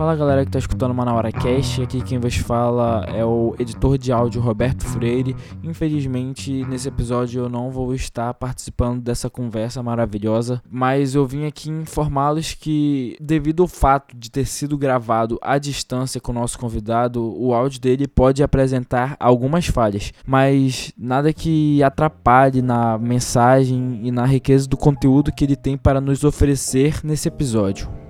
Fala galera que está escutando o Manauara Cast, aqui quem vos fala é o editor de áudio Roberto Freire. Infelizmente, nesse episódio eu não vou estar participando dessa conversa maravilhosa, mas eu vim aqui informá-los que, devido ao fato de ter sido gravado à distância com o nosso convidado, o áudio dele pode apresentar algumas falhas, mas nada que atrapalhe na mensagem e na riqueza do conteúdo que ele tem para nos oferecer nesse episódio.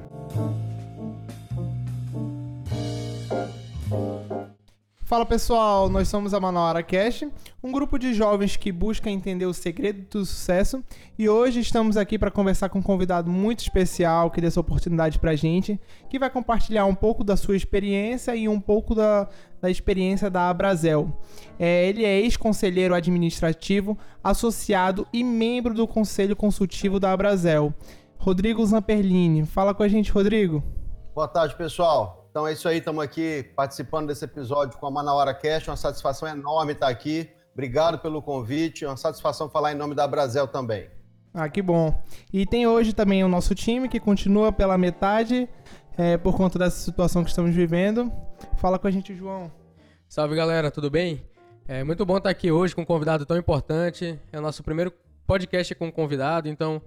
Fala pessoal, nós somos a Manauara Cash, um grupo de jovens que busca entender o segredo do sucesso e hoje estamos aqui para conversar com um convidado muito especial que deu essa oportunidade para a gente, que vai compartilhar um pouco da sua experiência e um pouco da, da experiência da Abrazel. É, ele é ex-conselheiro administrativo, associado e membro do conselho consultivo da Abrazel. Rodrigo Zamperlini, fala com a gente, Rodrigo. Boa tarde, pessoal. Então é isso aí, estamos aqui participando desse episódio com a Manauara Cast. Uma satisfação enorme estar aqui. Obrigado pelo convite. Uma satisfação falar em nome da Brasil também. Ah, que bom. E tem hoje também o nosso time que continua pela metade é, por conta dessa situação que estamos vivendo. Fala com a gente, João. Salve galera, tudo bem? É muito bom estar aqui hoje com um convidado tão importante. É o nosso primeiro podcast com um convidado, então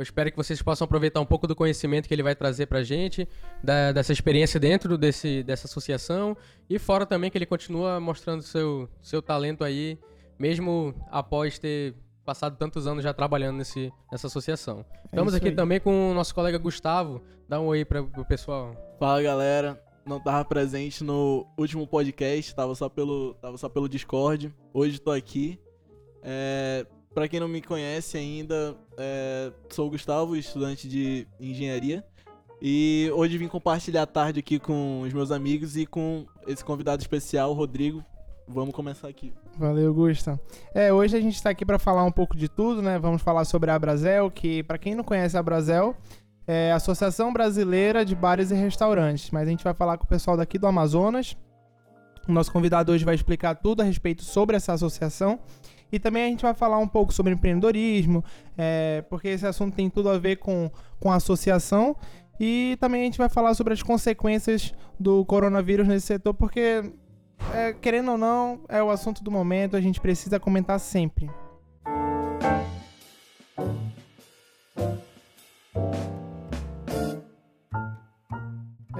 eu espero que vocês possam aproveitar um pouco do conhecimento que ele vai trazer para a gente, da, dessa experiência dentro desse, dessa associação e fora também que ele continua mostrando seu, seu talento aí, mesmo após ter passado tantos anos já trabalhando nesse, nessa associação. É Estamos aqui aí. também com o nosso colega Gustavo. Dá um oi para o pessoal. Fala galera, não estava presente no último podcast, estava só pelo, tava só pelo Discord. Hoje estou aqui. É, para quem não me conhece ainda, é, sou o Gustavo, estudante de engenharia. E hoje vim compartilhar a tarde aqui com os meus amigos e com esse convidado especial, Rodrigo. Vamos começar aqui. Valeu, Gusta. É, hoje a gente está aqui para falar um pouco de tudo, né? Vamos falar sobre a Brasel, que para quem não conhece a Brasel, é a Associação Brasileira de Bares e Restaurantes. Mas a gente vai falar com o pessoal daqui do Amazonas. O nosso convidado hoje vai explicar tudo a respeito sobre essa associação e também a gente vai falar um pouco sobre empreendedorismo, é, porque esse assunto tem tudo a ver com, com associação. E também a gente vai falar sobre as consequências do coronavírus nesse setor, porque, é, querendo ou não, é o assunto do momento, a gente precisa comentar sempre.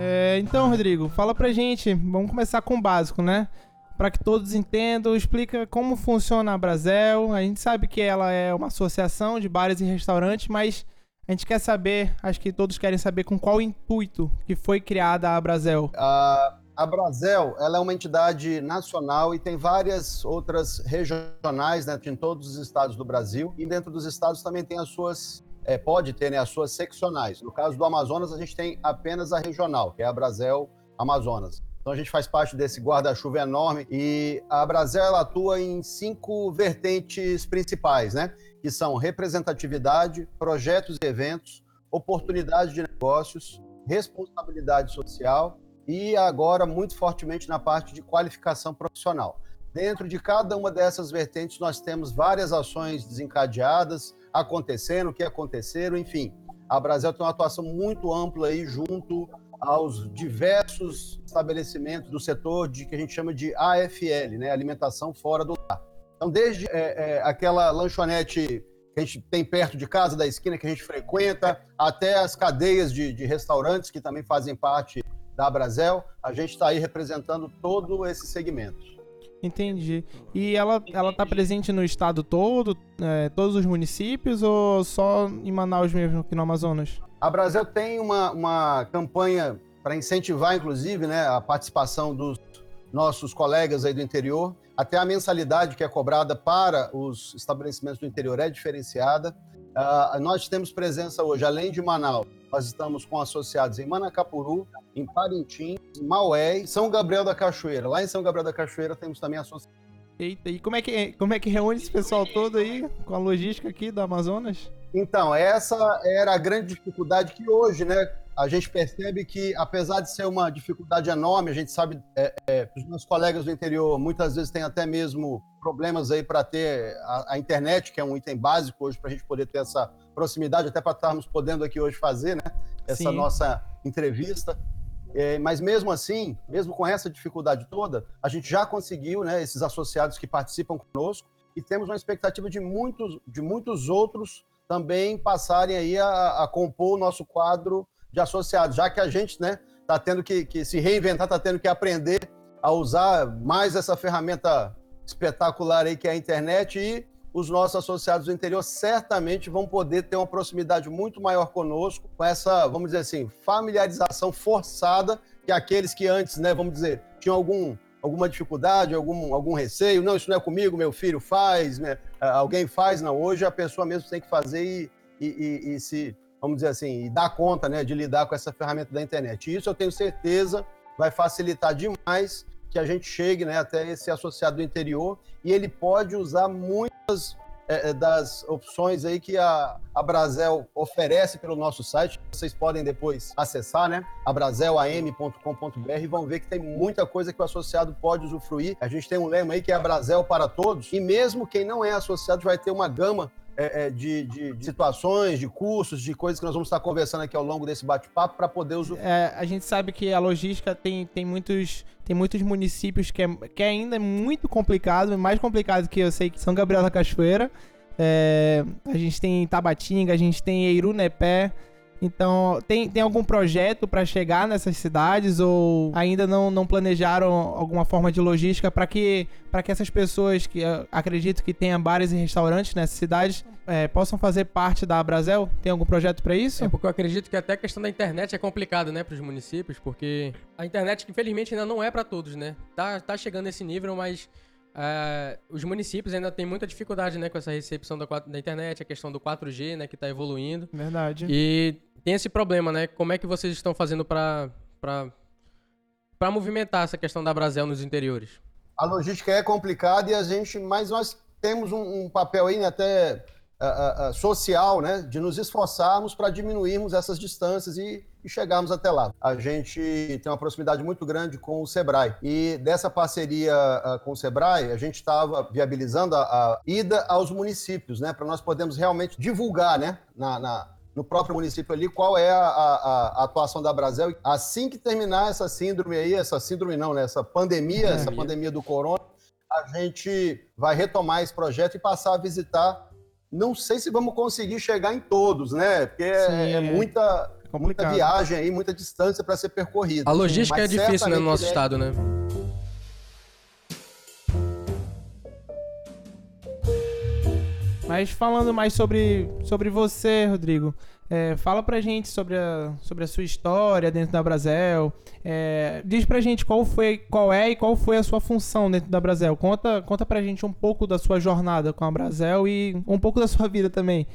É, então, Rodrigo, fala pra gente. Vamos começar com o básico, né? Para que todos entendam, explica como funciona a Brasel. A gente sabe que ela é uma associação de bares e restaurantes, mas a gente quer saber, acho que todos querem saber com qual intuito que foi criada a Brasel. A, a Brasel, ela é uma entidade nacional e tem várias outras regionais né, em todos os estados do Brasil. E dentro dos estados também tem as suas é, pode ter né, as suas seccionais. No caso do Amazonas, a gente tem apenas a regional, que é a Brasel Amazonas. Então a gente faz parte desse guarda-chuva enorme e a Brasil ela atua em cinco vertentes principais, né? Que são representatividade, projetos e eventos, oportunidade de negócios, responsabilidade social e agora muito fortemente na parte de qualificação profissional. Dentro de cada uma dessas vertentes nós temos várias ações desencadeadas, acontecendo, que aconteceram, enfim. A Brasil tem uma atuação muito ampla aí junto aos diversos estabelecimentos do setor de que a gente chama de AFL, né, alimentação fora do lar. Então, desde é, é, aquela lanchonete que a gente tem perto de casa, da esquina que a gente frequenta, até as cadeias de, de restaurantes que também fazem parte da Brasel, a gente está aí representando todo esse segmento. Entendi. E ela ela está presente no estado todo, é, todos os municípios ou só em Manaus mesmo, aqui no Amazonas? A Brasil tem uma, uma campanha para incentivar, inclusive, né, a participação dos nossos colegas aí do interior. Até a mensalidade que é cobrada para os estabelecimentos do interior é diferenciada. Uh, nós temos presença hoje, além de Manaus, nós estamos com associados em Manacapuru, em Parintins, Maué, São Gabriel da Cachoeira. Lá em São Gabriel da Cachoeira temos também associados. Eita, e como é que, como é que reúne esse pessoal todo aí com a logística aqui do Amazonas? Então, essa era a grande dificuldade que hoje, né? A gente percebe que, apesar de ser uma dificuldade enorme, a gente sabe, é, é, os meus colegas do interior muitas vezes têm até mesmo problemas aí para ter a, a, internet, que é um item básico hoje para a gente poder ter essa proximidade, até para estarmos podendo aqui hoje fazer, né? Essa Sim. nossa entrevista. É, mas mesmo assim, mesmo com essa dificuldade toda, a gente já conseguiu, né, esses associados que participam conosco, e temos uma expectativa de muitos, de muitos outros também passarem aí a, a compor o nosso quadro de associados, já que a gente né, está tendo que, que se reinventar, está tendo que aprender a usar mais essa ferramenta espetacular aí que é a internet e os nossos associados do interior certamente vão poder ter uma proximidade muito maior conosco, com essa, vamos dizer assim, familiarização forçada que aqueles que antes, né, vamos dizer, tinham algum, alguma dificuldade, algum, algum receio, não, isso não é comigo, meu filho faz, né, alguém faz, não, hoje a pessoa mesmo tem que fazer e, e, e, e se, vamos dizer assim, e dar conta, né, de lidar com essa ferramenta da internet. E isso eu tenho certeza vai facilitar demais que a gente chegue né, até esse associado do interior. E ele pode usar muitas é, é, das opções aí que a, a Brasel oferece pelo nosso site. Vocês podem depois acessar, né? abraselam.com.br e vão ver que tem muita coisa que o associado pode usufruir. A gente tem um lema aí que é a Brasel para todos e mesmo quem não é associado vai ter uma gama é, é, de, de, de, situações, de cursos, de coisas que nós vamos estar conversando aqui ao longo desse bate-papo para poder usar. É, a gente sabe que a logística tem, tem, muitos, tem muitos municípios que, é, que ainda é muito complicado, mais complicado que eu sei que São Gabriel da Cachoeira. É, a gente tem Tabatinga, a gente tem Eirunepé. Então, tem, tem algum projeto para chegar nessas cidades ou ainda não, não planejaram alguma forma de logística para que, que essas pessoas que acredito que tenham bares e restaurantes nessas cidades é, possam fazer parte da Brasel? Tem algum projeto para isso? É porque eu acredito que até a questão da internet é complicada, né, para os municípios, porque a internet, infelizmente, ainda não é para todos, né? Tá, tá chegando nesse nível, mas Uh, os municípios ainda têm muita dificuldade né, com essa recepção da, da internet, a questão do 4G, né, que está evoluindo. Verdade. E tem esse problema, né? Como é que vocês estão fazendo para para movimentar essa questão da Brasel nos interiores? A logística é complicada e a gente, mas nós temos um, um papel aí né, até uh, uh, social, né, de nos esforçarmos para diminuirmos essas distâncias e, e, chegarmos até lá. A gente tem uma proximidade muito grande com o Sebrae e dessa parceria uh, com o Sebrae, a gente estava viabilizando a, a, ida aos municípios, né, para nós podermos realmente divulgar, né, na, na no próprio município ali, qual é a, a, a, atuação da Brasel. Assim que terminar essa síndrome aí, essa síndrome não, né? Essa pandemia, é, essa pandemia do corona, a gente vai retomar esse projeto e passar a visitar. Não sei se vamos conseguir chegar em todos, né? Porque é, Sim, é, é muita, muita viagem aí, muita distância para ser percorrida. A logística Mas é difícil né, no nosso é... estado, né? Mas falando mais sobre, sobre você, Rodrigo, é, fala pra gente sobre a, sobre a sua história dentro da Brasel. É, diz pra gente qual, foi, qual é e qual foi a sua função dentro da Brasel. Conta, conta pra gente um pouco da sua jornada com a Brasel e um pouco da sua vida também.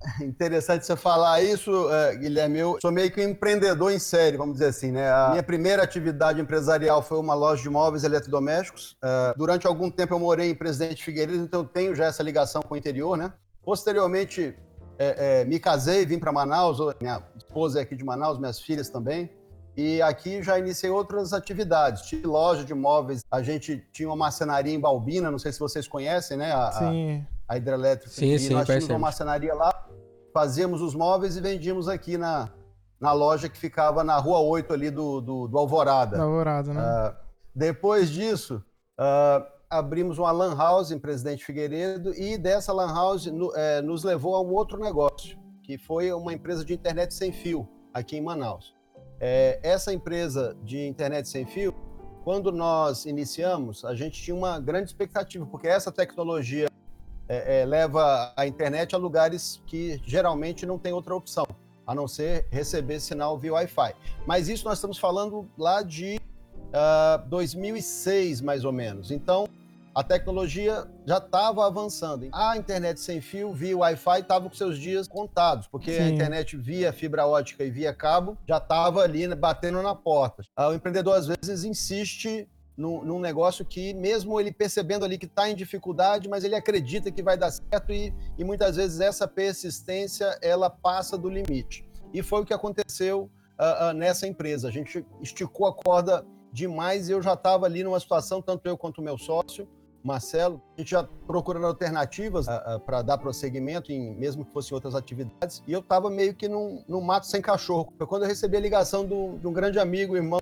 Interessante você falar isso, uh, Guilherme. Eu sou meio que um empreendedor em série, vamos dizer assim, né? A minha primeira atividade empresarial foi uma loja de móveis eletrodomésticos. Uh, durante algum tempo eu morei em Presidente Figueiredo, então eu tenho já essa ligação com o interior, né? Posteriormente, é, é, me casei, vim para Manaus. Minha esposa é aqui de Manaus, minhas filhas também. E aqui já iniciei outras atividades. Tive loja de móveis. A gente tinha uma marcenaria em Balbina, não sei se vocês conhecem, né? A, Sim. A, a hidrelétrica. Sim, sim, nós tínhamos uma marcenaria lá fazíamos os móveis e vendíamos aqui na, na loja que ficava na Rua 8 ali do, do, do Alvorada. Do Alvorada, né? Uh, depois disso, uh, abrimos uma lan house em Presidente Figueiredo e dessa lan house no, é, nos levou a um outro negócio, que foi uma empresa de internet sem fio aqui em Manaus. É, essa empresa de internet sem fio, quando nós iniciamos, a gente tinha uma grande expectativa, porque essa tecnologia é, é, leva a internet a lugares que geralmente não tem outra opção, a não ser receber sinal via Wi-Fi. Mas isso nós estamos falando lá de uh, ah, 2006, mais ou menos. Então, a tecnologia já estava avançando. A internet sem fio, via Wi-Fi, estava com seus dias contados, porque Sim. a internet via fibra ótica e via cabo já estava ali né, batendo na porta. O empreendedor, às vezes, insiste num, num negócio que, mesmo ele percebendo ali que está em dificuldade, mas ele acredita que vai dar certo e, e muitas vezes essa persistência ela passa do limite. E foi o que aconteceu uh, uh, nessa empresa. A gente esticou a corda demais e eu já estava ali numa situação, tanto eu quanto o meu sócio, Marcelo, a gente já procurando alternativas para dar prosseguimento, em, mesmo que fossem outras atividades, e eu estava meio que num, num, mato sem cachorro. Foi quando eu recebi a ligação do, de um grande amigo, irmão,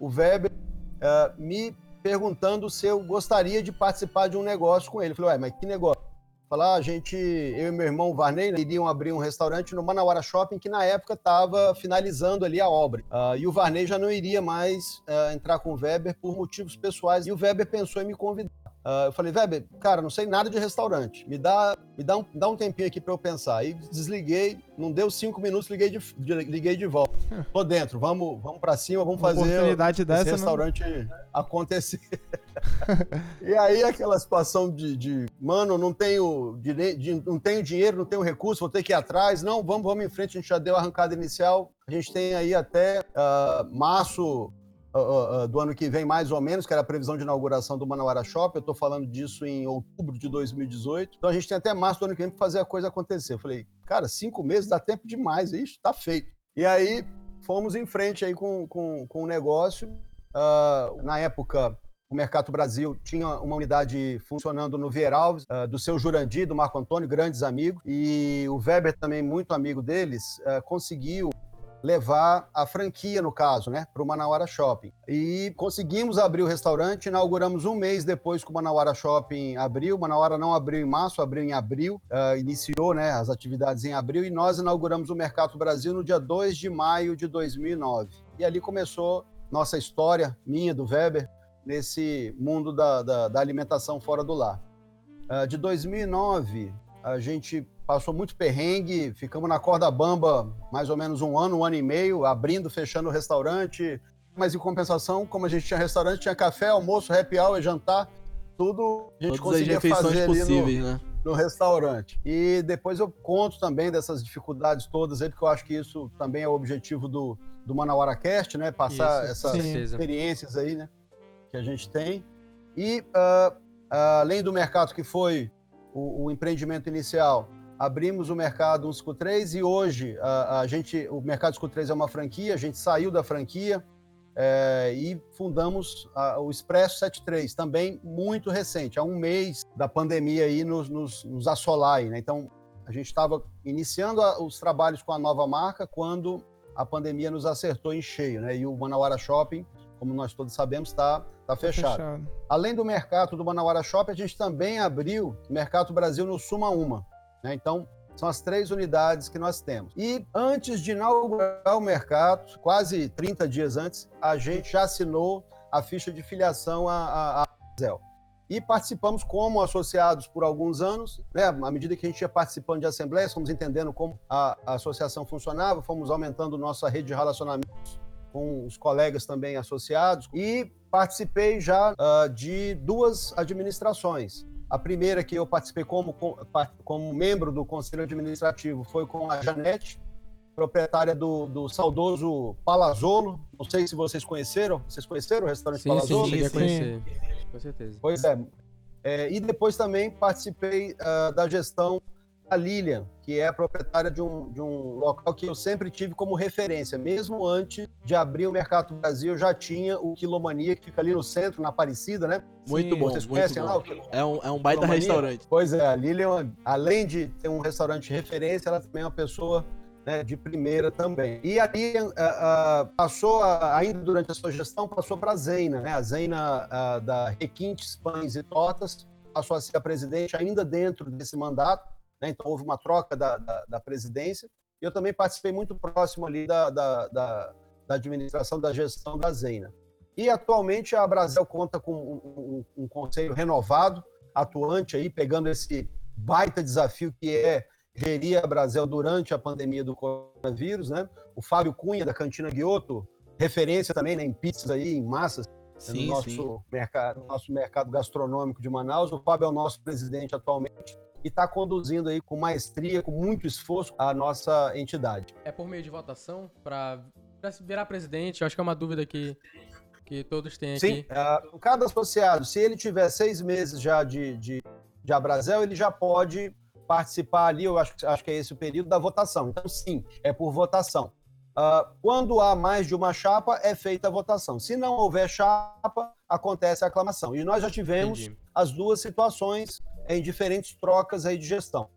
o Weber, uh, me perguntando se eu gostaria de participar de um negócio com ele. Eu falei, ué, mas que negócio? Falar, a gente, eu e meu irmão Varney, né, iriam abrir um restaurante no Manauara Shopping, que na época estava finalizando ali a obra. Uh, e o Varney já não iria mais uh, entrar com o Weber por motivos pessoais. E o Weber pensou em me convidar. Uh, eu falei, Weber, cara, não sei nada de restaurante. Me dá, me dá, um, dá um tempinho aqui para eu pensar. Aí desliguei, não deu cinco minutos, liguei de, de liguei de volta. Tô dentro, vamos, vamos para cima, vamos Uma fazer oportunidade esse dessa restaurante não... acontecer. e aí aquela situação de, de mano, não tenho, de, de, não tenho dinheiro, não tenho recurso, vou ter que ir atrás. Não, vamos, vamos em frente, a gente já deu a arrancada inicial. A gente tem aí até uh, março do ano que vem, mais ou menos, que era a previsão de inauguração do Manauara Shopping. Eu estou falando disso em outubro de 2018. Então a gente tem até março do ano que vem para fazer a coisa acontecer. Eu falei, cara, cinco meses dá tempo demais, isso está feito. E aí fomos em frente aí com, com, com o negócio. Uh, na época, o Mercado Brasil tinha uma unidade funcionando no Vieralves, uh, do seu Jurandir, do Marco Antônio, grandes amigos, e o Weber, também muito amigo deles, uh, conseguiu levar a franquia, no caso, né, para o Manauara Shopping. E conseguimos abrir o restaurante, inauguramos um mês depois que o Manauara Shopping abriu. Manauara não abriu em março, abriu em abril, uh, iniciou né, as atividades em abril e nós inauguramos o Mercado Brasil no dia 2 de maio de 2009. E ali começou nossa história, minha, do Weber, nesse mundo da, da, da alimentação fora do lar. Uh, de 2009, a gente passou muito perrengue, ficamos na corda bamba mais ou menos um ano, um ano e meio, abrindo, fechando o restaurante. Mas em compensação, como a gente tinha restaurante, tinha café, almoço, happy hour, jantar, tudo a gente Todas conseguia fazer possíveis, no, né? no restaurante. E depois eu conto também dessas dificuldades todas aí, porque eu acho que isso também é o objetivo do, do Manauara Cast, né? Passar isso, essas sim. experiências aí, né? Que a gente tem. E uh, uh, além do mercado que foi o, o empreendimento inicial, abrimos o mercado 153 e hoje a, a, gente, o mercado 153 é uma franquia, a gente saiu da franquia é, e fundamos a, o Expresso 73, também muito recente, há um mês da pandemia aí nos, nos, nos assolar aí, né? Então, a gente estava iniciando os trabalhos com a nova marca quando a pandemia nos acertou em cheio, né? E o Manauara Shopping, como nós todos sabemos, está tá fechado. fechado. Além do mercado do Manauara Shopping, a gente também abriu o Mercado Brasil no Suma Uma. Né? Então, são as três unidades que nós temos. E antes de inaugurar o mercado, quase 30 dias antes, a gente já assinou a ficha de filiação à, à. E participamos como associados por alguns anos, né? À medida que a gente ia participando de assembleias, fomos entendendo como a, a associação funcionava, fomos aumentando nossa rede de relacionamentos com os colegas também associados e participei já uh, de duas administrações. A primeira que eu participei como, como membro do Conselho Administrativo foi com a Janete, proprietária do, do saudoso Palazolo. Não sei se vocês conheceram. Vocês conheceram o restaurante sim, Palazolo? Sim, sim, conhecer. Com certeza. Pois é. é. E depois também participei uh, da gestão a Lilian, que é a proprietária de um, de um local que eu sempre tive como referência. Mesmo antes de abrir o Mercado Brasil, eu já tinha o Quilomania, que fica ali no centro, na Aparecida, né? Muito Sim, bom. Vocês conhecem bom. lá? É um, é um baita Quilomania? restaurante. Pois é, a Lilian, além de ter um restaurante de referência, ela também é uma pessoa né, de primeira também. E a Lilian uh, uh, passou, uh, ainda durante a sua gestão, passou para a Zeina, né? A Zeina da Requintes, Pães e Tortas, passou a ser a presidente ainda dentro desse mandato né? Então houve uma troca da, da, da, presidência. E eu também participei muito próximo ali da, da, da, da administração, da gestão da Zeina. E atualmente a Brasil conta com um, um, um, conselho renovado, atuante aí, pegando esse baita desafio que é gerir a Brasil durante a pandemia do coronavírus, né? O Fábio Cunha, da Cantina Guioto, referência também né, em pizzas aí, em massas, sim, no nosso, Mercado, nosso mercado gastronômico de Manaus. O Fábio é o nosso presidente atualmente e está conduzindo aí com maestria, com muito esforço a nossa entidade. É por meio de votação para virar presidente? Eu acho que é uma dúvida que, que todos têm aqui. Sim, uh, cada associado, se ele tiver seis meses já de, de, de Abrazel, ele já pode participar ali, eu acho, acho que é esse o período da votação. Então, sim, é por votação. Uh, quando há mais de uma chapa, é feita a votação. Se não houver chapa, acontece a aclamação. E nós já tivemos Entendi. as duas situações em diferentes trocas aí de gestão.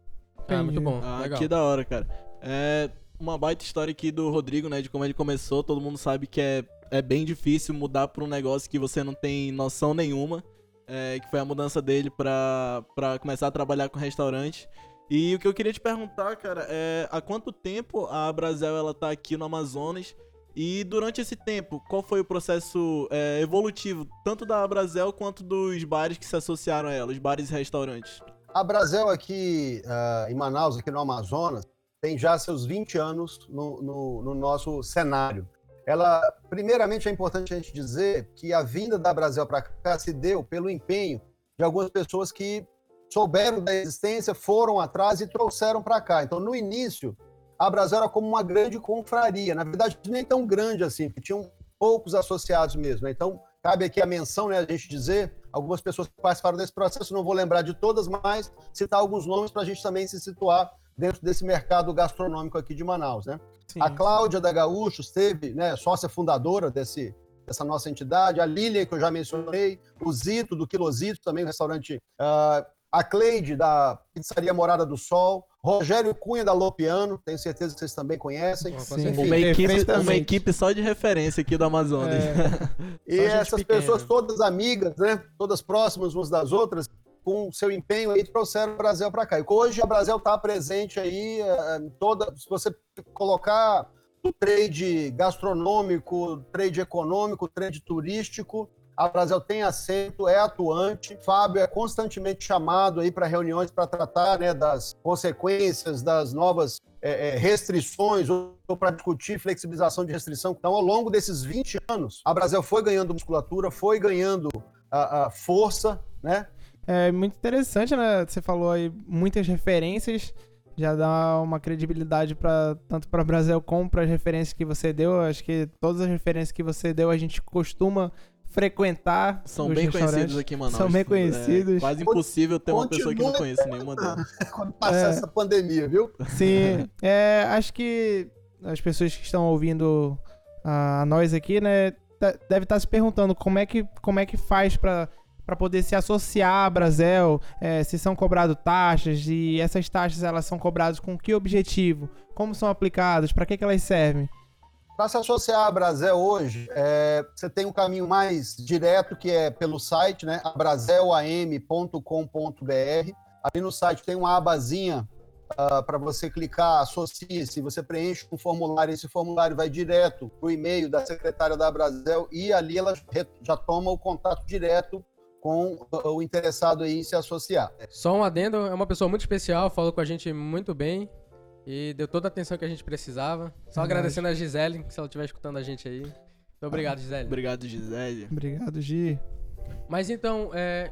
Ah, muito bom. Ah, que da hora, cara. É uma baita história aqui do Rodrigo, né? De como ele começou. Todo mundo sabe que é, é bem difícil mudar para um negócio que você não tem noção nenhuma. É, que foi a mudança dele para começar a trabalhar com restaurante. E o que eu queria te perguntar, cara, é há quanto tempo a Brasel ela tá aqui no Amazonas? E durante esse tempo, qual foi o processo é, evolutivo, tanto da Brasel quanto dos bares que se associaram a ela, os bares e restaurantes? A Brasel aqui uh, em Manaus, aqui no Amazonas, tem já seus 20 anos no, no, no, nosso cenário. Ela, primeiramente, é importante a gente dizer que a vinda da Brasel para cá se deu pelo empenho de algumas pessoas que souberam da existência, foram atrás e trouxeram para cá. Então, no início, a Brasil era como uma grande confraria. Na verdade, nem tão grande assim, porque tinham poucos associados mesmo. Né? Então, cabe aqui a menção, né, a gente dizer, algumas pessoas que participaram desse processo, não vou lembrar de todas, mas citar alguns nomes para a gente também se situar dentro desse mercado gastronômico aqui de Manaus. Né? A Cláudia da Gaúcho esteve né, sócia fundadora desse, dessa nossa entidade, a Lilian, que eu já mencionei, o Zito, do Quilosito, também um restaurante uh, a Cleide, da Pizzaria Morada do Sol, Rogério Cunha, da Lopiano, tenho certeza que vocês também conhecem. Sim, uma, equipe, uma equipe só de referência aqui do Amazonas. É. e essas pequena. pessoas todas amigas, né? Todas próximas umas das outras, com seu empenho aí, trouxeram o Brasil para cá. E hoje a Brasil está presente aí, é, toda, se você colocar o trade gastronômico, trade econômico, trade turístico, a Brasil tem assento, é atuante. Fábio é constantemente chamado aí para reuniões para tratar né, das consequências das novas é, é, restrições ou, ou para discutir flexibilização de restrição. Então, ao longo desses 20 anos, a Brasil foi ganhando musculatura, foi ganhando a, a força, né? É muito interessante, né? Você falou aí muitas referências já dá uma credibilidade para tanto para Brasil como para as referências que você deu. Acho que todas as referências que você deu a gente costuma frequentar. São bem conhecidos aqui em Manaus. São bem conhecidos. É quase impossível ter uma pessoa que não conhece nenhuma delas. Quando passar é, essa pandemia, viu? Sim. É, acho que as pessoas que estão ouvindo a, a nós aqui, né, deve estar se perguntando como é que, como é que faz para para poder se associar à Brasel, é, se são cobradas taxas e essas taxas elas são cobradas com que objetivo, como são aplicadas, para que, que elas servem. Para se associar à Brasel hoje, é, você tem um caminho mais direto, que é pelo site, né? abraselam.com.br. Ali no site tem uma abazinha uh, ah, para você clicar, associe-se, você preenche um formulário, esse formulário vai direto para o e-mail da secretária da Brasel e ali ela já toma o contato direto com o interessado em se associar. Só um adendo, é uma pessoa muito especial, falou com a gente muito bem, e deu toda a atenção que a gente precisava. Só agradecendo a Gisele, se ela estiver escutando a gente aí. Então, obrigado, Gisele. Obrigado, Gisele. Obrigado, Gi. Mas então, é,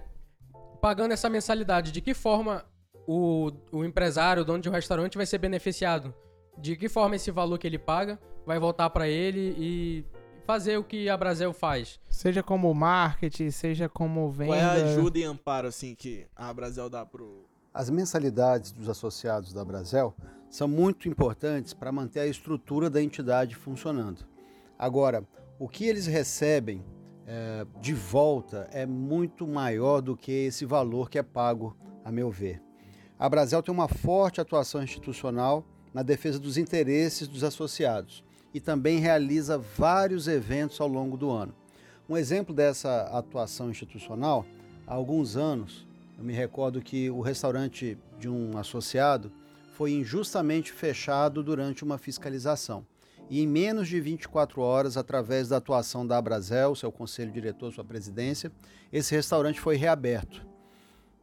pagando essa mensalidade, de que forma o, o empresário, o dono de um restaurante vai ser beneficiado? De que forma esse valor que ele paga vai voltar para ele e fazer o que a Brasil faz? Seja como marketing, seja como venda. Qual é a ajuda e amparo assim que a Brasil dá pro As mensalidades dos associados da Brasil são muito importantes para manter a estrutura da entidade funcionando. Agora, o que eles recebem é, de volta é muito maior do que esse valor que é pago, a meu ver. A Brasil tem uma forte atuação institucional na defesa dos interesses dos associados e também realiza vários eventos ao longo do ano. Um exemplo dessa atuação institucional, há alguns anos, eu me recordo que o restaurante de um associado foi injustamente fechado durante uma fiscalização. E em menos de 24 horas, através da atuação da Abrazel, seu conselho diretor, sua presidência, esse restaurante foi reaberto.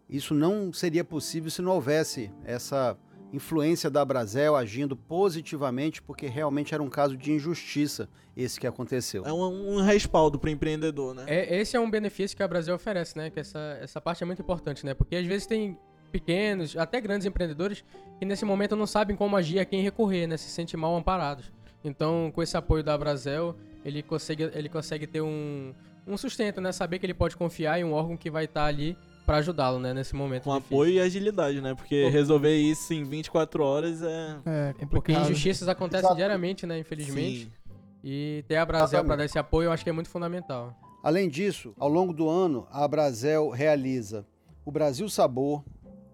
Isso não seria possível se não houvesse essa influência da Abrazel agindo positivamente, porque realmente era um caso de injustiça esse que aconteceu. É um, um respaldo para o empreendedor, né? É, esse é um benefício que a Brasil oferece, né? Que essa, essa parte é muito importante, né? Porque às vezes tem pequenos, até grandes empreendedores, que nesse momento não sabem como agir, a quem recorrer, né? Se sentem mal amparados. Então, com esse apoio da Brasel, ele consegue, ele consegue ter um, um sustento, né? Saber que ele pode confiar em um órgão que vai estar ali para ajudá-lo, né, nesse momento Com difícil. apoio e agilidade, né? Porque Pô. resolver isso em 24 horas é. É, Porque complicado. injustiças acontecem Exato. diariamente, né, infelizmente. Sim. E ter a Brasil para dar esse apoio, eu acho que é muito fundamental. Além disso, ao longo do ano, a Brasel realiza o Brasil Sabor,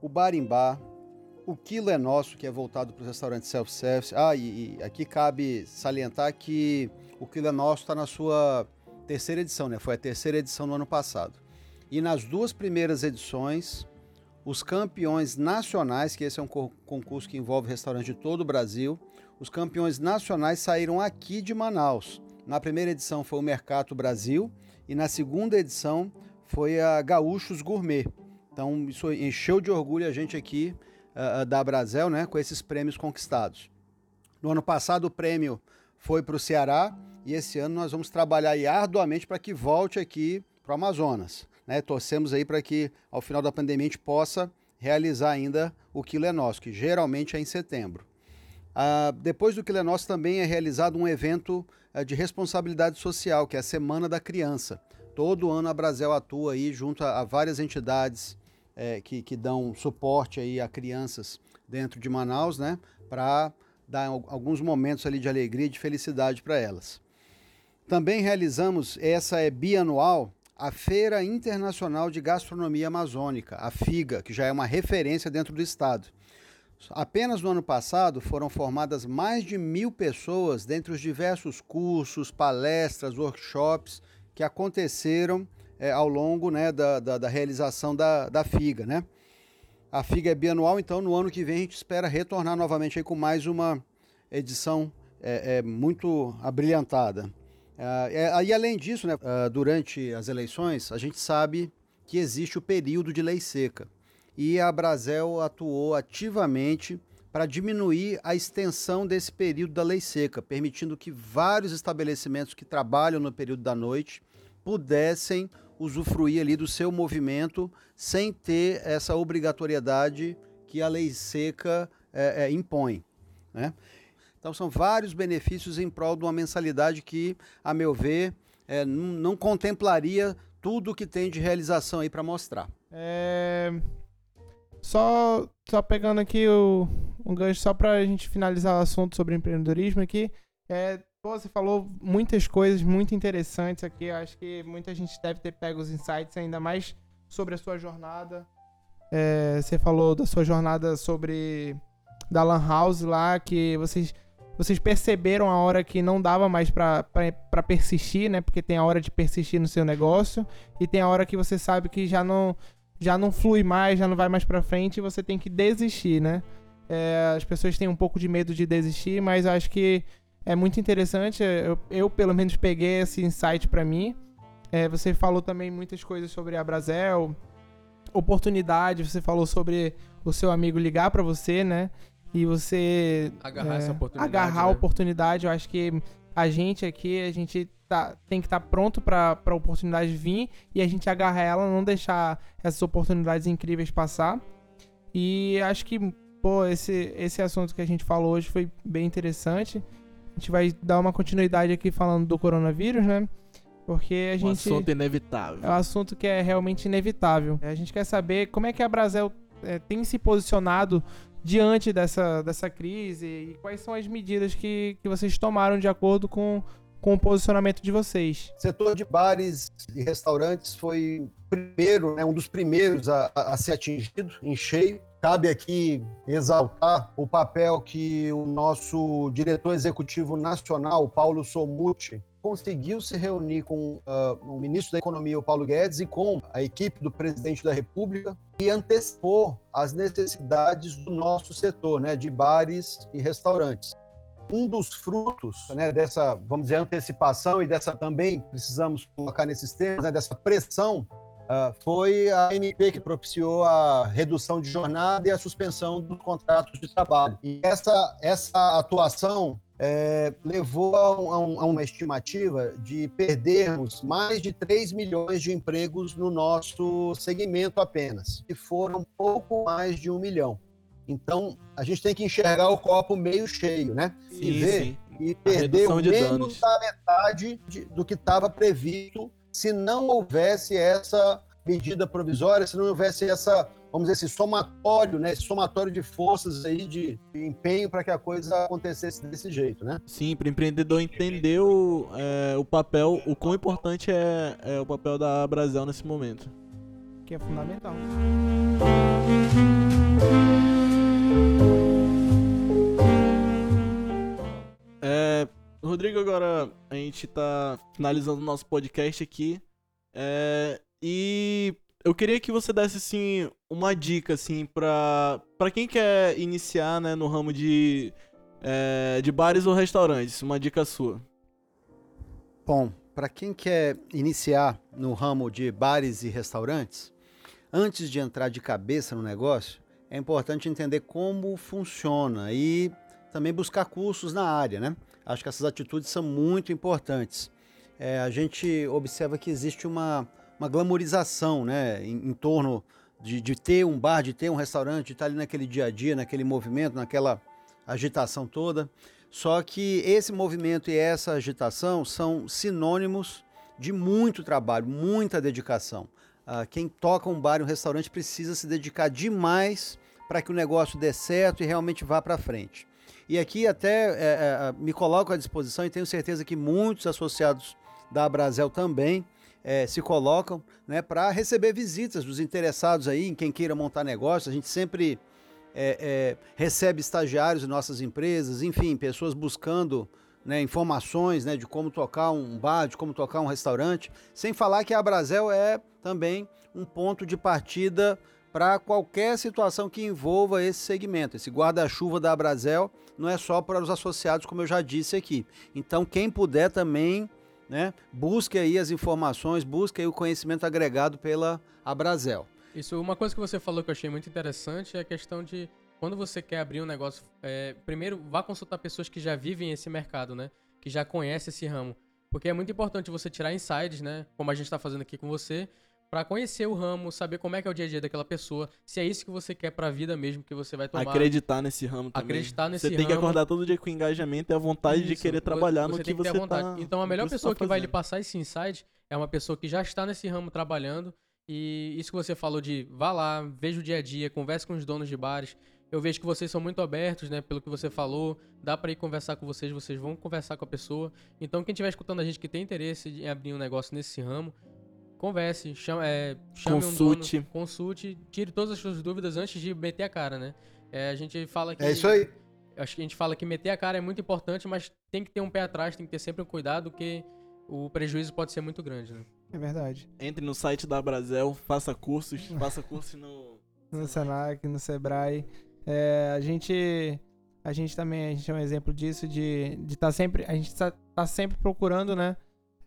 o Barimbá, o Quilo é Nosso, que é voltado para os restaurantes self-service. Ah, e, e aqui cabe salientar que o Quilo é Nosso está na sua terceira edição, né? Foi a terceira edição no ano passado. E nas duas primeiras edições, os campeões nacionais, que esse é um co- concurso que envolve restaurantes de todo o Brasil, os campeões nacionais saíram aqui de Manaus. Na primeira edição foi o Mercato Brasil e na segunda edição foi a Gaúchos Gourmet. Então isso encheu de orgulho a gente aqui ah, da Brasel, né, com esses prêmios conquistados. No ano passado o prêmio foi para o Ceará e esse ano nós vamos trabalhar arduamente para que volte aqui para o Amazonas. Né? Torcemos aí para que ao final da pandemia a gente possa realizar ainda o Quilo é Nosso, que geralmente é em setembro. Ah, depois do Quilo é Nosso também é realizado um evento ah, de responsabilidade social, que é a Semana da Criança. Todo ano a Brasel atua aí junto a, a várias entidades eh, que, que dão suporte aí a crianças dentro de Manaus, né? Para dar al- alguns momentos ali de alegria e de felicidade para elas. Também realizamos, essa é bianual, a Feira Internacional de Gastronomia Amazônica, a FIGA, que já é uma referência dentro do estado. Apenas no ano passado foram formadas mais de mil pessoas dentre os diversos cursos, palestras, workshops que aconteceram eh, ao longo né, da, da, da realização da, da FIGA. Né? A FIGA é bianual, então no ano que vem a gente espera retornar novamente com mais uma edição eh, eh, muito abrilhantada. Ah, é, e além disso, né, ah, durante as eleições, a gente sabe que existe o período de lei seca e a Brasel atuou ativamente para diminuir a extensão desse período da lei seca, permitindo que vários estabelecimentos que trabalham no período da noite pudessem usufruir ali do seu movimento sem ter essa obrigatoriedade que a lei seca eh, eh, impõe. Né? Então são vários benefícios em prol de uma mensalidade que, a meu ver, eh, não contemplaria tudo que tem de realização aí para mostrar. É, Só, só pegando aqui o, um gancho só pra gente finalizar o assunto sobre empreendedorismo aqui. É, você falou muitas coisas muito interessantes aqui. Acho que muita gente deve ter pego os insights ainda mais sobre a sua jornada. É, você falou da sua jornada sobre da Lan House lá, que vocês, vocês perceberam a hora que não dava mais pra persistir, né? Porque tem a hora de persistir no seu negócio e tem a hora que você sabe que já não já não flui mais, já não vai mais pra frente e você tem que desistir, né? É, as pessoas têm um pouco de medo de desistir, mas acho que é muito interessante. Eu, eu, pelo menos, peguei esse insight pra mim. É, você falou também muitas coisas sobre a Brasel, oportunidade. Você falou sobre o seu amigo ligar pra você, né? E você Agarrar é, essa oportunidade. agarrar a né? oportunidade. Eu acho que a gente aqui, a gente tá, tem que estar pronto pra pra oportunidade vir e a gente agarrar ela, não deixar essas oportunidades incríveis passar. E acho que, pô, esse, esse assunto que a gente falou hoje foi bem interessante. A gente vai dar uma continuidade aqui falando do coronavírus, né? Porque a Um gente. assunto inevitável. É um assunto que é realmente inevitável. A gente quer saber como é que a Brasel eh, tem se posicionado diante dessa, dessa crise e quais são as medidas que, que vocês tomaram de acordo com, com o posicionamento de vocês. O setor de bares e restaurantes foi primeiro, né, um dos primeiros a, a- a ser atingido em cheio. Cabe aqui exaltar o papel que o nosso diretor executivo nacional, Paulo Somuti, conseguiu se reunir com ah, o ministro da Economia, o Paulo Guedes, e com a equipe do presidente da República e antecipou as necessidades do nosso setor, né, de bares e restaurantes um dos frutos né, dessa, vamos dizer, antecipação e dessa também precisamos colocar nesses termos, né, dessa pressão, ah, foi a MP que propiciou a redução de jornada e a suspensão dos contratos de trabalho. E essa, essa atuação eh, levou a, um- a um- uma estimativa de perdermos mais de 3 milhões de empregos no nosso segmento apenas, e foram pouco mais de um milhão. Então, a gente tem que enxergar o copo meio cheio, né? e ver e perder menos danos. da metade de- do que estava previsto se não houvesse essa medida provisória, se não houvesse essa, vamos dizer assim, somatório, né? Esse somatório de forças aí, de, de empenho para que a coisa acontecesse desse jeito, né? Sim, para o empreendedor entender o, é, o papel, o quão importante é, é o papel da Brasil nesse momento. Que é fundamental. É, Rodrigo, agora a gente tá finalizando o nosso podcast aqui. É, e eu queria que você desse assim uma dica assim para para quem quer iniciar, né, no ramo de é, de bares ou restaurantes, uma dica sua. Bom, para quem quer iniciar no ramo de bares e restaurantes, antes de entrar de cabeça no negócio, é importante entender como funciona e também buscar cursos na área, né? Acho que essas atitudes são muito importantes. É, a gente observa que existe uma, uma glamorização, né, em, em torno de, de, ter um bar, de ter um restaurante, de estar ali naquele dia a dia, naquele movimento, naquela agitação toda. Só que esse movimento e essa agitação são sinônimos de muito trabalho, muita dedicação. Ah, quem toca um bar e um restaurante precisa se dedicar demais para que o negócio dê certo e realmente vá para frente. E aqui até é, é, me coloco à disposição e tenho certeza que muitos associados da Brasel também é, se colocam né, para receber visitas dos interessados aí, em quem queira montar negócio. A gente sempre é, é, recebe estagiários em nossas empresas, enfim, pessoas buscando né, informações né, de como tocar um bar, de como tocar um restaurante, sem falar que a Brasel é também um ponto de partida para qualquer situação que envolva esse segmento. Esse guarda-chuva da Brasel não é só para os associados, como eu já disse aqui. Então, quem puder também, né, busque aí as informações, busque aí o conhecimento agregado pela Abrazel. Isso, uma coisa que você falou que eu achei muito interessante é a questão de quando você quer abrir um negócio, é, primeiro vá consultar pessoas que já vivem esse mercado, né? Que já conhecem esse ramo. Porque é muito importante você tirar insights, né? Como a gente está fazendo aqui com você, para conhecer o ramo, saber como é que é o dia a dia daquela pessoa, se é isso que você quer para a vida mesmo que você vai tomar. Acreditar nesse ramo também. Acreditar nesse ramo. Você tem que acordar todo dia com engajamento e a vontade isso, de querer trabalhar no que, que você tá Então a melhor pessoa tá que vai lhe passar esse insight é uma pessoa que já está nesse ramo trabalhando e isso que você falou de vá lá, veja o dia a dia, converse com os donos de bares. Eu vejo que vocês são muito abertos, né? Pelo que você falou, dá para ir conversar com vocês, vocês vão conversar com a pessoa. Então, quem estiver escutando a gente que tem interesse em abrir um negócio nesse ramo, converse, chama, é, chame consulte. Um dono, consulte, tire todas as suas dúvidas antes de meter a cara, né? É, a gente fala que. É isso aí. Acho que a gente fala que meter a cara é muito importante, mas tem que ter um pé atrás, tem que ter sempre um cuidado, porque o prejuízo pode ser muito grande, né? É verdade. Entre no site da Brasel, faça cursos, faça curso no. No Senac, no Sebrae. É, a gente. A gente também a gente é um exemplo disso, de estar tá sempre. A gente está tá sempre procurando, né?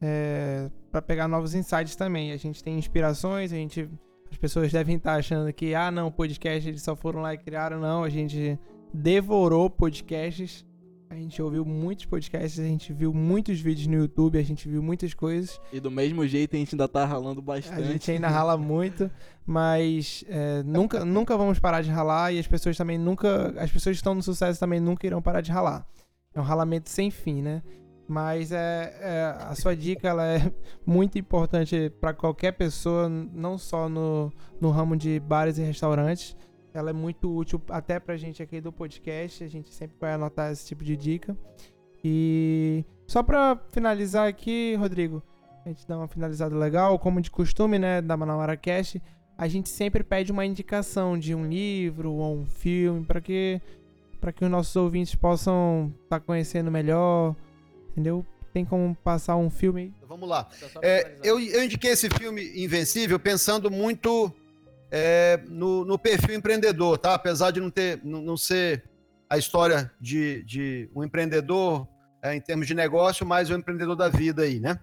É, para pegar novos insights também. A gente tem inspirações, a gente as pessoas devem estar achando que ah, não, podcast eles só foram lá e criaram, não, a gente devorou podcasts. A gente ouviu muitos podcasts, a gente viu muitos vídeos no YouTube, a gente viu muitas coisas. E do mesmo jeito a gente ainda tá ralando bastante. A gente ainda rala muito, mas é, nunca, nunca vamos parar de ralar e as pessoas também nunca. As pessoas que estão no sucesso também nunca irão parar de ralar. É um ralamento sem fim, né? Mas é, é, a sua dica ela é muito importante para qualquer pessoa, não só no, no ramo de bares e restaurantes. Ela é muito útil até para a gente aqui do podcast. A gente sempre vai anotar esse tipo de dica. E só para finalizar aqui, Rodrigo, a gente dá uma finalizada legal, como de costume, né, da Manauara Cast, a gente sempre pede uma indicação de um livro ou um filme para que para que os nossos ouvintes possam estar tá conhecendo melhor Entendeu? Tem como passar um filme. Vamos lá. É, eu, eu indiquei esse filme Invencível pensando muito é, no, no, perfil empreendedor, tá? Apesar de não ter, não, não ser a história de, de um empreendedor é, em termos de negócio, mas o um empreendedor da vida aí, né?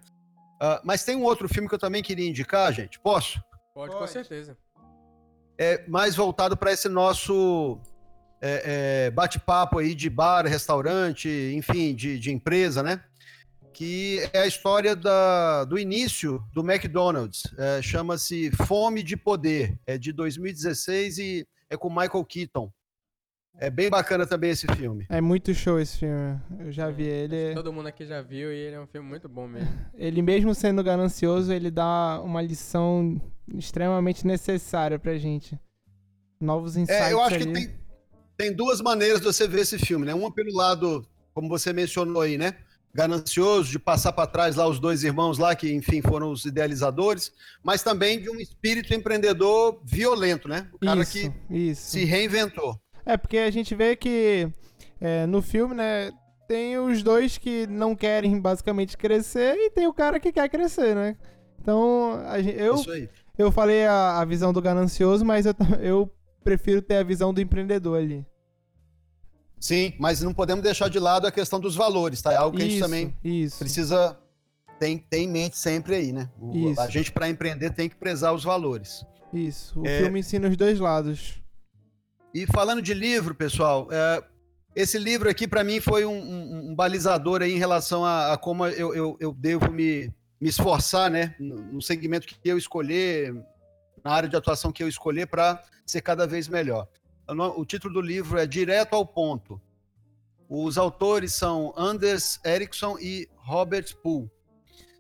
Uh, mas tem um outro filme que eu também queria indicar, gente. Posso? Pode, Pode. com certeza. É mais voltado para esse nosso é, é, bate-papo aí de bar, restaurante, enfim, de, de, empresa, né? Que é a história da, do início do McDonald's. É, Chama-se Fome de Poder. É de 2016 e é com Michael Keaton. É bem bacana também esse filme. É muito show esse filme. Eu já vi ele. Todo mundo aqui já viu e ele é um filme muito bom mesmo. Ele mesmo sendo ganancioso, ele dá uma lição extremamente necessária pra gente. Novos insights É, eu acho que ali. tem, tem duas maneiras de você ver esse filme, né? Uma pelo lado, como você mencionou aí, né? Ganancioso, de passar para trás lá os dois irmãos lá, que enfim foram os idealizadores, mas também de um espírito empreendedor violento, né? O cara isso, que isso. se reinventou. É, porque a gente vê que é, no filme, né, tem os dois que não querem basicamente crescer e tem o cara que quer crescer, né? Então, a gen- eu, eu falei a, a visão do ganancioso, mas eu, eu prefiro ter a visão do empreendedor ali. Sim, mas não podemos deixar de lado a questão dos valores, tá? É algo que a gente isso, também isso. precisa tem, tem em mente sempre aí, né? O- Isso. a gente, para empreender, tem que prezar os valores. Isso. O É. filme ensina os dois lados. E falando de livro, pessoal, é, esse livro aqui para mim foi um, um- um balizador aí em relação a, a como eu, eu, eu devo me, me esforçar, né, no, no segmento que eu escolher, na área de atuação que eu escolher para ser cada vez melhor. O, título do livro é Direto ao Ponto. Os autores são Anders Ericsson e Robert Poole.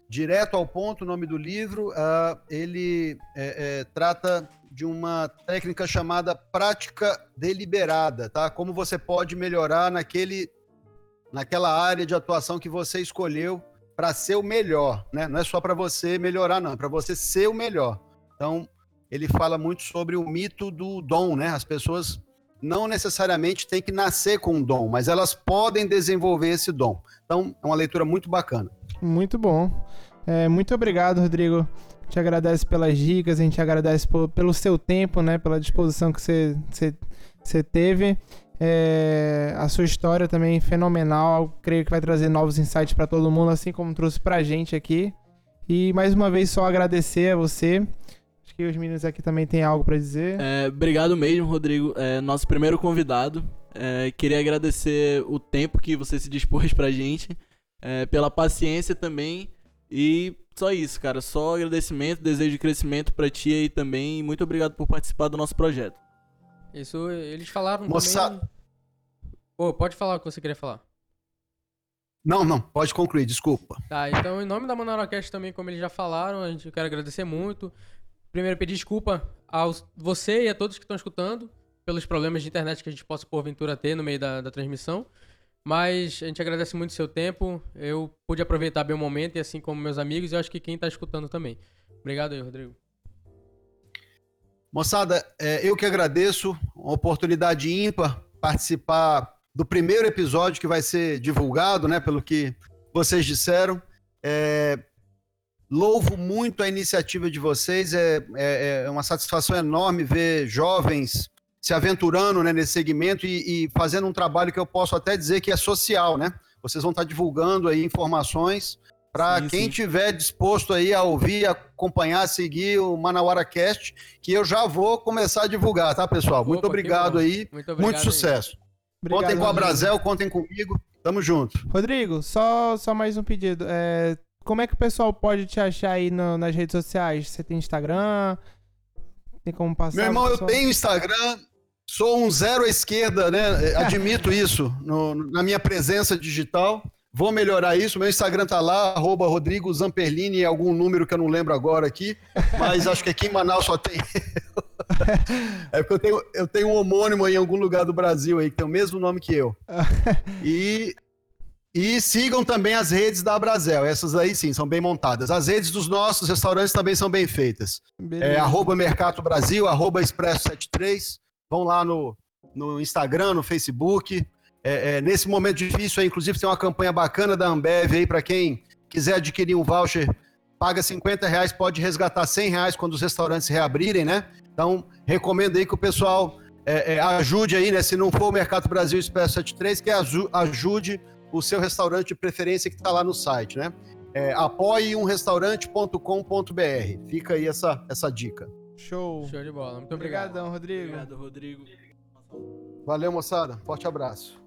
Direto ao ponto, o nome do livro, ah, ele é, é, trata de uma técnica chamada prática deliberada, tá? Como você pode melhorar naquele, naquela área de atuação que você escolheu para ser o melhor, né? Não é só para você melhorar, não, é para você ser o melhor. Então, ele fala muito sobre o mito do dom, né? As pessoas não necessariamente têm que nascer com um dom, mas elas podem desenvolver esse dom. Então, é uma leitura muito bacana. Muito bom. É, muito obrigado, Rodrigo. Te agradece pelas dicas, a gente agradece po- pelo seu tempo, né? Pela disposição que você, teve. É, a sua história também é fenomenal. Creio que vai trazer novos insights para todo mundo, assim como trouxe pra gente aqui. E mais uma vez só agradecer a você. Que os meninos aqui também têm algo para dizer. É, obrigado mesmo, Rodrigo. É, nosso primeiro convidado. É, queria agradecer o tempo que você se dispôs pra gente, é, pela paciência também. E só isso, cara. Só agradecimento, desejo de crescimento pra ti aí também. E muito obrigado por participar do nosso projeto. Isso eles falaram Moça- também. Pô, pode falar o que você queria falar. Não, não, pode concluir, desculpa. Tá, então em nome da Manarocast também, como eles já falaram, a gente eu quero agradecer muito. Primeiro pedir desculpa a você e a todos que estão escutando pelos problemas de internet que a gente possa porventura ter no meio da, da transmissão. Mas a gente agradece muito o seu tempo. Eu pude aproveitar bem o momento, e assim como meus amigos, e acho que quem tá escutando também. Obrigado aí, Rodrigo. Moçada, é, eu que agradeço, uma oportunidade ímpar participar do primeiro episódio que vai ser divulgado, né, pelo que vocês disseram. É, louvo muito a iniciativa de vocês, é, é- é uma satisfação enorme ver jovens se aventurando né, nesse segmento e, e fazendo um trabalho que eu posso até dizer que é social, né? Vocês vão estar divulgando aí informações para quem sim. tiver disposto aí a ouvir, acompanhar, seguir o Manauara Cast, que eu já vou começar a divulgar, tá, pessoal? Muito Opa, que obrigado aí, Muito obrigado. muito sucesso. Obrigado, contem com a. Brasel, contem comigo, tamo junto. Rodrigo, só, só mais um pedido. É, como é que o pessoal pode te achar aí no- nas redes sociais? Você tem Instagram? Tem como passar? Meu irmão, eu tenho Instagram, sou um zero à esquerda, né? Admito isso no- na minha presença digital. Vou melhorar isso. Meu Instagram tá lá, arroba Rodrigo Zamperlini, algum número que eu não lembro agora aqui, mas acho que aqui em Manaus só tem. é porque eu tenho, eu tenho um homônimo em algum lugar do Brasil aí, que tem o mesmo nome que eu. E, e sigam também as redes da Brasel. Essas aí sim, são bem montadas. As redes dos nossos restaurantes também são bem feitas. Beleza. É, arroba Mercato Brasil, arroba Expresso73. Vão lá no, no Instagram, no Facebook. É, é, nesse momento difícil, aí, inclusive, tem uma campanha bacana da Ambev aí para quem quiser adquirir um voucher. Paga 50 reais, pode resgatar 100 reais quando os restaurantes reabrirem, né? Então, recomendo aí que o pessoal é, é, ajude aí, né? Se não for o Mercado Brasil Expresso 73, que aju- ajude o seu restaurante de preferência que está lá no site, né? É, apoieumrestaurante.com.br. Fica aí essa, essa dica. Show. Show de bola. Muito obrigado. Rodrigo. Obrigado, Rodrigo. Valeu, moçada. Forte abraço.